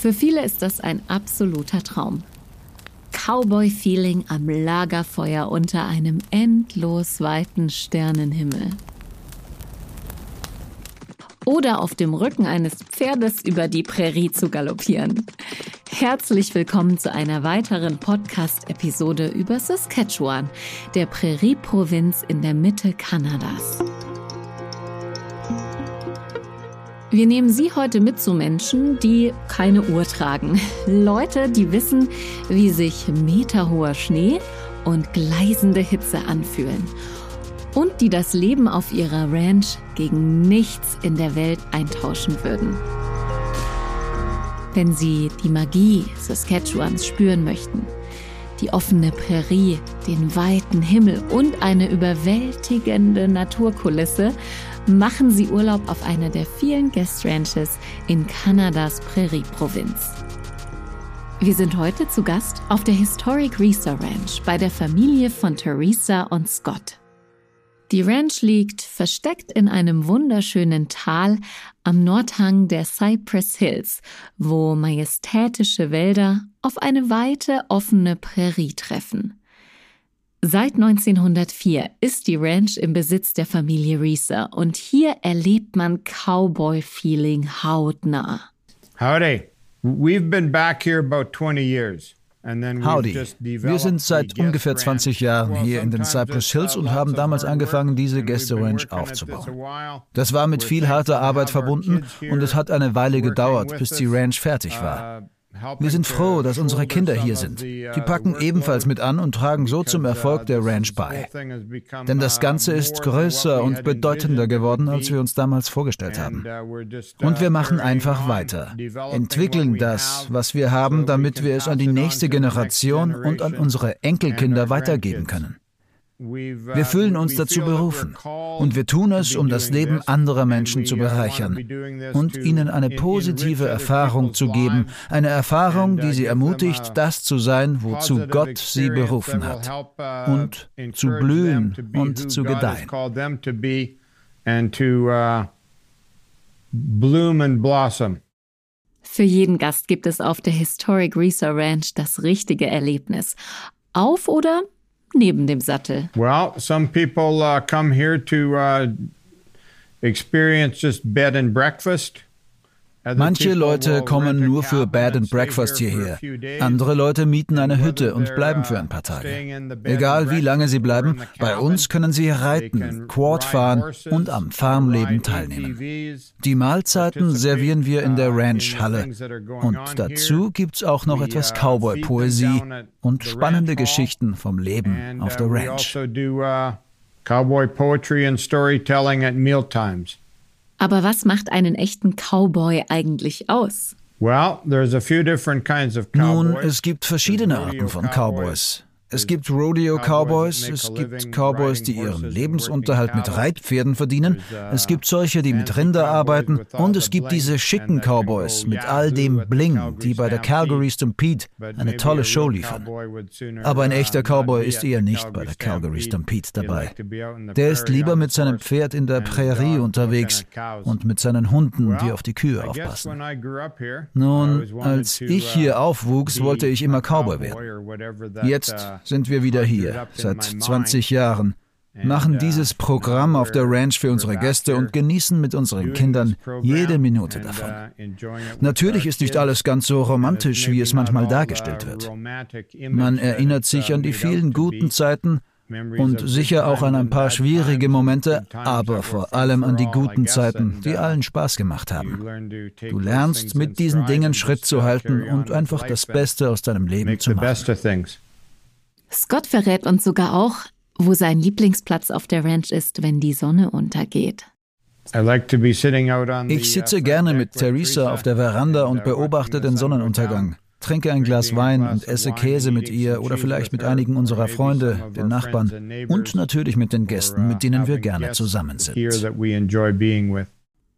Für viele ist das ein absoluter Traum. Cowboy-Feeling am Lagerfeuer unter einem endlos weiten Sternenhimmel. Oder auf dem Rücken eines Pferdes über die Prärie zu galoppieren. Herzlich willkommen zu einer weiteren Podcast-Episode über Saskatchewan, der Prärie-Provinz in der Mitte Kanadas. Wir nehmen Sie heute mit zu Menschen, die keine Uhr tragen. Leute, die wissen, wie sich meterhoher Schnee und gleisende Hitze anfühlen. Und die das Leben auf ihrer Ranch gegen nichts in der Welt eintauschen würden. Wenn Sie die Magie Saskatchewans spüren möchten, die offene Prärie, den weiten Himmel und eine überwältigende Naturkulisse, machen Sie Urlaub auf einer der vielen Guest Ranches in Kanadas Prärie-Provinz. Wir sind heute zu Gast auf der Historic Risa Ranch bei der Familie von Theresa und Scott. Die Ranch liegt versteckt in einem wunderschönen Tal am Nordhang der Cypress Hills, wo majestätische Wälder auf eine weite, offene Prärie treffen. Seit 1904 ist die Ranch im Besitz der Familie Reeser und hier erlebt man Cowboy-Feeling hautnah. Howdy. We've been back here about 20 years. Howdy. Wir sind seit ungefähr 20 Jahren hier in den Cypress Hills und haben damals angefangen, diese Gäste Ranch aufzubauen. Das war mit viel harter Arbeit verbunden und es hat eine Weile gedauert, bis die Ranch fertig war. Wir sind froh, dass unsere Kinder hier sind. Die packen ebenfalls mit an und tragen so zum Erfolg der Ranch bei. Denn das Ganze ist größer und bedeutender geworden, als wir uns damals vorgestellt haben. Und wir machen einfach weiter, entwickeln das, was wir haben, damit wir es an die nächste Generation und an unsere Enkelkinder weitergeben können. Wir fühlen uns dazu berufen und wir tun es, um das Leben anderer Menschen zu bereichern und ihnen eine positive Erfahrung zu geben, eine Erfahrung, die sie ermutigt, das zu sein, wozu Gott sie berufen hat und zu blühen und zu gedeihen. Für jeden Gast gibt es auf der Historic Risa Ranch das richtige Erlebnis. Auf oder neben dem Sattel? Well, some people uh, come here to uh, experience just bed and breakfast. Manche Leute kommen nur für Bed and Breakfast hierher. Andere Leute mieten eine Hütte und bleiben für ein paar Tage. Egal wie lange sie bleiben, bei uns können sie reiten, Quad fahren und am Farmleben teilnehmen. Die Mahlzeiten servieren wir in der Ranchhalle. Und dazu gibt's auch noch etwas Cowboy-Poesie und spannende Geschichten vom Leben auf der Ranch. Also Cowboy poetry and storytelling at mealtimes. Aber was macht einen echten Cowboy eigentlich aus? Nun, es gibt verschiedene Arten von Cowboys. Es gibt Rodeo-Cowboys, es gibt Cowboys, die ihren Lebensunterhalt mit Reitpferden verdienen, es gibt solche, die mit Rinder arbeiten und es gibt diese schicken Cowboys mit all dem Bling, die bei der Calgary Stampede eine tolle Show liefern. Aber ein echter Cowboy ist eher nicht bei der Calgary Stampede dabei. Der ist lieber mit seinem Pferd in der Prärie unterwegs und mit seinen Hunden, die auf die Kühe aufpassen. Nun, als ich hier aufwuchs, wollte ich immer Cowboy werden. Jetzt sind wir wieder hier, seit 20 Jahren, machen dieses Programm auf der Ranch für unsere Gäste und genießen mit unseren Kindern jede Minute davon. Natürlich ist nicht alles ganz so romantisch, wie es manchmal dargestellt wird. Man erinnert sich an die vielen guten Zeiten und sicher auch an ein paar schwierige Momente, aber vor allem an die guten Zeiten, die allen Spaß gemacht haben. Du lernst mit diesen Dingen Schritt zu halten und einfach das Beste aus deinem Leben zu machen. Scott verrät uns sogar auch, wo sein Lieblingsplatz auf der Ranch ist, wenn die Sonne untergeht. Ich sitze gerne mit Theresa auf der Veranda und beobachte den Sonnenuntergang. Trinke ein Glas Wein und esse Käse mit ihr oder vielleicht mit einigen unserer Freunde, den Nachbarn und natürlich mit den Gästen, mit denen wir gerne zusammen sind.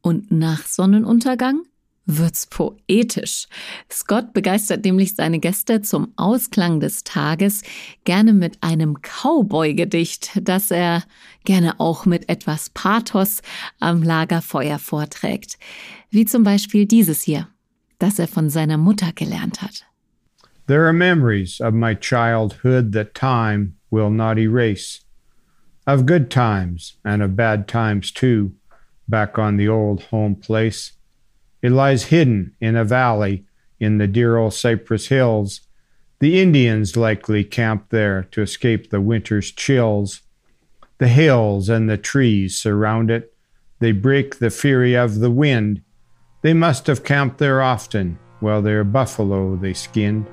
Und nach Sonnenuntergang wird's poetisch. Scott begeistert nämlich seine Gäste zum Ausklang des Tages gerne mit einem Cowboy-Gedicht, das er gerne auch mit etwas Pathos am Lagerfeuer vorträgt. Wie zum Beispiel dieses hier. das er von seiner Mutter gelernt hat. There are memories of my childhood that time will not erase. Of good times and of bad times too, back on the old home place. It lies hidden in a valley in the dear old Cypress Hills. The Indians likely camp there to escape the winter's chills. The hills and the trees surround it. They break the fury of the wind. They must have camped there often, while their buffalo they skinned.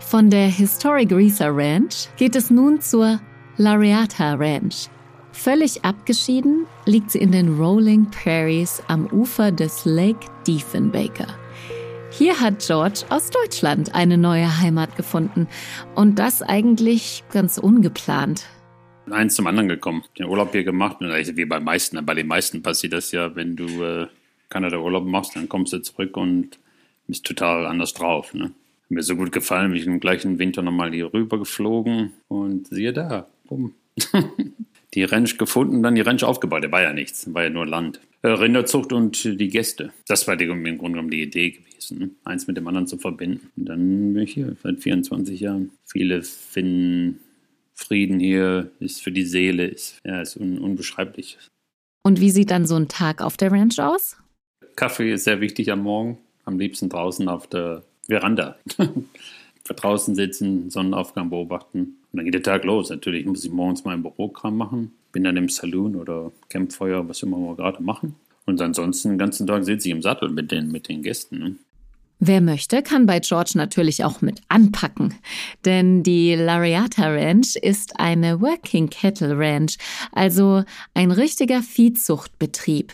Von der Historic Risa Ranch geht es nun zur Lariata Ranch. Völlig abgeschieden liegt sie in den Rolling Prairies am Ufer des Lake Diefenbaker. Hier hat George aus Deutschland eine neue Heimat gefunden und das eigentlich ganz ungeplant. Eins zum anderen gekommen, den Urlaub hier gemacht wie bei meisten, bei den meisten passiert das ja, wenn du äh, Kanada Urlaub machst, dann kommst du zurück und bist total anders drauf. Ne? Mir so gut gefallen, bin ich im gleichen Winter nochmal hier rüber geflogen und siehe da, bumm. die Ranch gefunden, dann die Ranch aufgebaut. Der war ja nichts, war ja nur Land. Äh, Rinderzucht und die Gäste. Das war die, im Grunde genommen die Idee gewesen, ne? eins mit dem anderen zu verbinden. Und dann bin ich hier seit 24 Jahren. Viele finden Frieden hier, ist für die Seele, ist, ja, ist un unbeschreiblich. Und wie sieht dann so ein Tag auf der Ranch aus? Kaffee ist sehr wichtig am Morgen. Am liebsten draußen auf der Veranda. draußen sitzen, Sonnenaufgang beobachten. Und dann geht der Tag los. Natürlich muss ich morgens mein Bürokram machen. Bin dann im Saloon oder Campfeuer, was immer wir gerade machen. Und ansonsten den ganzen Tag sitze ich im Sattel mit den, mit den Gästen. Ne? Wer möchte, kann bei George natürlich auch mit anpacken. Denn die Lariata Ranch ist eine Working Cattle Ranch, also ein richtiger Viehzuchtbetrieb.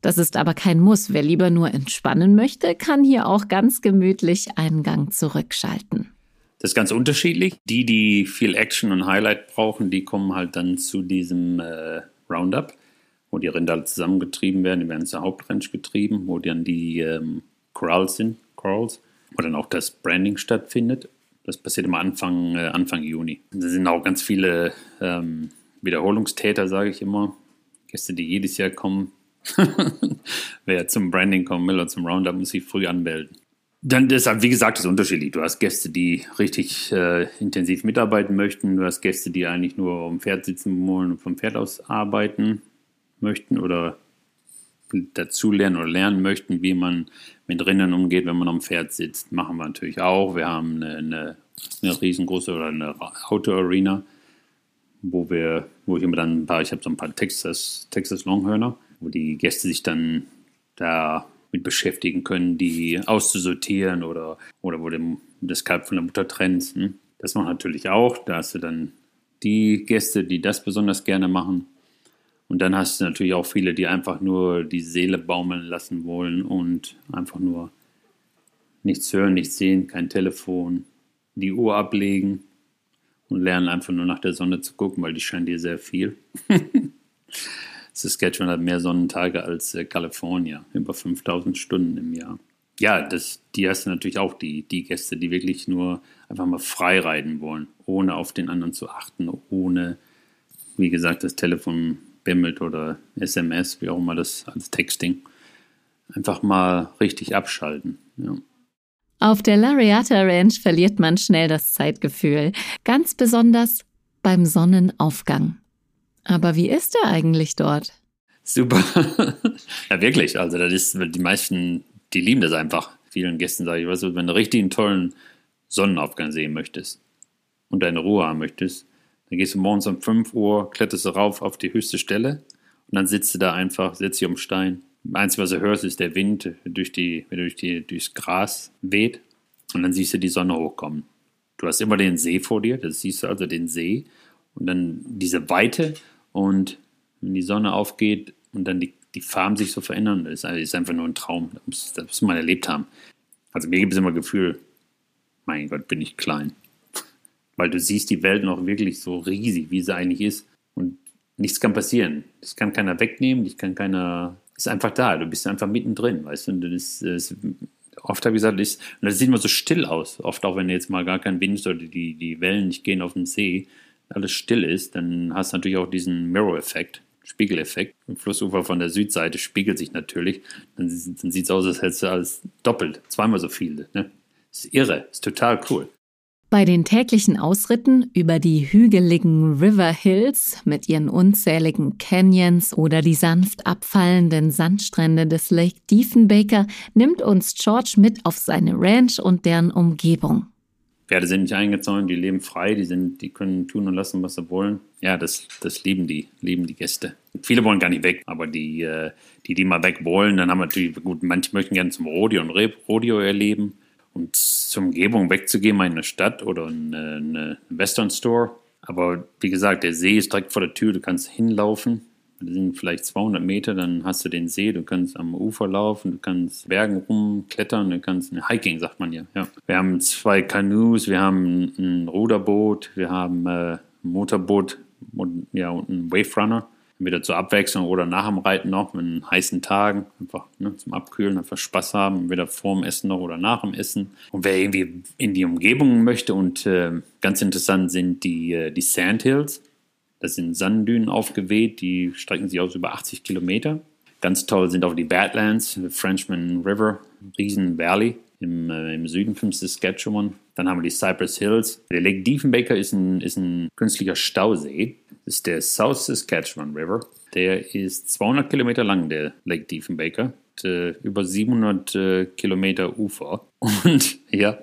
Das ist aber kein Muss. Wer lieber nur entspannen möchte, kann hier auch ganz gemütlich einen Gang zurückschalten. Das ist ganz unterschiedlich. Die, die viel Action und Highlight brauchen, die kommen halt dann zu diesem äh, Roundup, wo die Rinder zusammengetrieben werden. Die werden zur Hauptranch getrieben, wo dann die ähm, Corrals sind, Corrals, wo dann auch das Branding stattfindet. Das passiert immer Anfang, äh, Anfang Juni. Da sind auch ganz viele ähm, Wiederholungstäter, sage ich immer. Gäste, die jedes Jahr kommen, Wer zum Branding kommen will oder zum Roundup, muss sich früh anmelden. Dann ist wie gesagt, das ist unterschiedlich. Du hast Gäste, die richtig äh, intensiv mitarbeiten möchten. Du hast Gäste, die eigentlich nur dem Pferd sitzen wollen und vom Pferd aus arbeiten möchten oder dazulernen oder lernen möchten, wie man mit Rindern umgeht, wenn man am Pferd sitzt. Machen wir natürlich auch. Wir haben eine, eine, eine riesengroße oder eine Auto-Arena, wo wir, wo ich immer dann ein paar, ich habe so ein paar Texas, Texas Longhörner wo die Gäste sich dann da mit beschäftigen können, die auszusortieren oder, oder wo du das Kalb von der Mutter trennst. Ne? Das macht natürlich auch. Da hast du dann die Gäste, die das besonders gerne machen. Und dann hast du natürlich auch viele, die einfach nur die Seele baumeln lassen wollen und einfach nur nichts hören, nichts sehen, kein Telefon, die Uhr ablegen und lernen einfach nur nach der Sonne zu gucken, weil die scheint dir sehr viel. Saskatchewan hat mehr Sonnentage als äh, Kalifornien, über 5000 Stunden im Jahr. Ja, das, die hast du natürlich auch, die, die Gäste, die wirklich nur einfach mal frei reiten wollen, ohne auf den anderen zu achten, ohne, wie gesagt, das Telefon bimmelt oder SMS, wie auch immer das als Texting. Einfach mal richtig abschalten. Ja. Auf der Lariata Ranch verliert man schnell das Zeitgefühl, ganz besonders beim Sonnenaufgang. Aber wie ist er eigentlich dort? Super. ja, wirklich. Also, das ist, die meisten, die lieben das einfach. Vielen Gästen sage ich, weißt wenn du richtig einen tollen Sonnenaufgang sehen möchtest und deine Ruhe haben möchtest, dann gehst du morgens um 5 Uhr, kletterst du rauf auf die höchste Stelle und dann sitzt du da einfach, setzt dich um Stein. Eins, was du hörst, ist der Wind durch die, durch die, durchs Gras weht und dann siehst du die Sonne hochkommen. Du hast immer den See vor dir, das siehst du also den See und dann diese Weite und wenn die Sonne aufgeht und dann die, die Farben sich so verändern, das ist, einfach nur ein Traum. Das muss, das muss man erlebt haben. Also mir gibt es immer Gefühl, mein Gott, bin ich klein. Weil du siehst die Welt noch wirklich so riesig, wie sie eigentlich ist. Und nichts kann passieren. Das kann keiner wegnehmen, dich kann keiner. Ist einfach da. Du bist einfach mittendrin, weißt du? Und das, das, oft habe ich gesagt, ist, und das sieht immer so still aus. Oft auch, wenn jetzt mal gar kein Wind ist oder die, die Wellen nicht gehen auf den See, alles still ist, dann hast du natürlich auch diesen Mirror-Effekt. Spiegeleffekt. Im Flussufer von der Südseite spiegelt sich natürlich. Dann, dann sieht es aus, als hättest du alles doppelt, zweimal so viel. Ne? Das ist irre, ist total cool. Bei den täglichen Ausritten über die hügeligen River Hills mit ihren unzähligen Canyons oder die sanft abfallenden Sandstrände des Lake Diefenbaker nimmt uns George mit auf seine Ranch und deren Umgebung. Pferde sind nicht eingezäunt, die leben frei, die, sind, die können tun und lassen, was sie wollen. Ja, das, das lieben die, lieben die Gäste. Viele wollen gar nicht weg, aber die, äh, die, die mal weg wollen, dann haben wir natürlich, gut, manche möchten gerne zum Rodeo und Rodeo erleben. Und zur Umgebung wegzugehen, mal in eine Stadt oder in eine Western Store. Aber wie gesagt, der See ist direkt vor der Tür, du kannst hinlaufen. Das sind vielleicht 200 Meter, dann hast du den See, du kannst am Ufer laufen, du kannst Bergen rumklettern, du kannst, ne, Hiking sagt man ja, ja. Wir haben zwei Kanus, wir haben ein Ruderboot, wir haben äh, ein Motorboot und, ja, und einen Wave Runner zur Abwechslung oder nach dem Reiten noch, in heißen Tagen, einfach ne, zum Abkühlen, einfach Spaß haben, entweder vor dem Essen noch oder nach dem Essen. Und wer irgendwie in die Umgebung möchte und äh, ganz interessant sind die, äh, die Sandhills. Das sind Sanddünen aufgeweht, die strecken sich aus über 80 Kilometer. Ganz toll sind auch die Badlands, Frenchman River, Riesen Valley im, äh, im Süden von Saskatchewan. Dann haben wir die Cypress Hills. Der Lake Diefenbaker ist ein, ist ein künstlicher Stausee. Das ist der South Saskatchewan River. Der ist 200 Kilometer lang, der Lake Diefenbaker. Und, äh, über 700 äh, Kilometer Ufer. Und ja,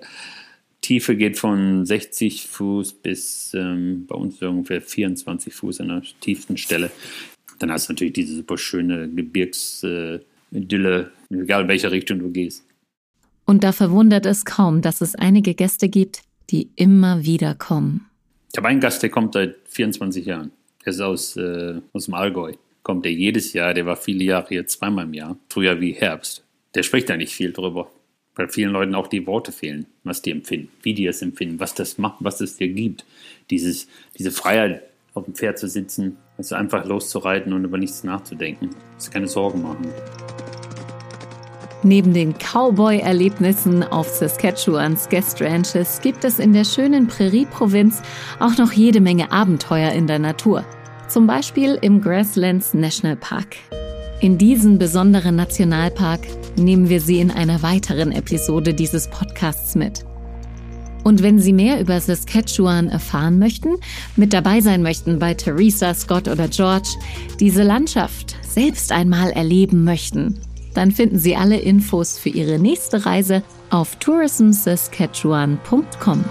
Tiefe geht von 60 Fuß bis ähm, bei uns ungefähr 24 Fuß an der tiefsten Stelle. Dann hast du natürlich diese super schöne Gebirgsidylle, äh, egal in welche Richtung du gehst. Und da verwundert es kaum, dass es einige Gäste gibt, die immer wieder kommen. Ich habe einen Gast, der kommt seit 24 Jahren. Der ist aus, äh, aus dem Allgäu. Kommt der jedes Jahr, der war viele Jahre hier, zweimal im Jahr, früher wie Herbst. Der spricht da nicht viel drüber. Weil vielen Leuten auch die Worte fehlen, was die empfinden, wie die es empfinden, was das macht, was es dir gibt. Dieses, diese Freiheit, auf dem Pferd zu sitzen, also einfach loszureiten und über nichts nachzudenken. Dass keine Sorgen machen. Neben den Cowboy-Erlebnissen auf Saskatchewans Guest Ranches gibt es in der schönen Prärie-Provinz auch noch jede Menge Abenteuer in der Natur. Zum Beispiel im Grasslands National Park. In diesen besonderen Nationalpark nehmen wir Sie in einer weiteren Episode dieses Podcasts mit. Und wenn Sie mehr über Saskatchewan erfahren möchten, mit dabei sein möchten bei Theresa, Scott oder George, diese Landschaft selbst einmal erleben möchten, dann finden Sie alle Infos für Ihre nächste Reise auf tourismsaskatchewan.com.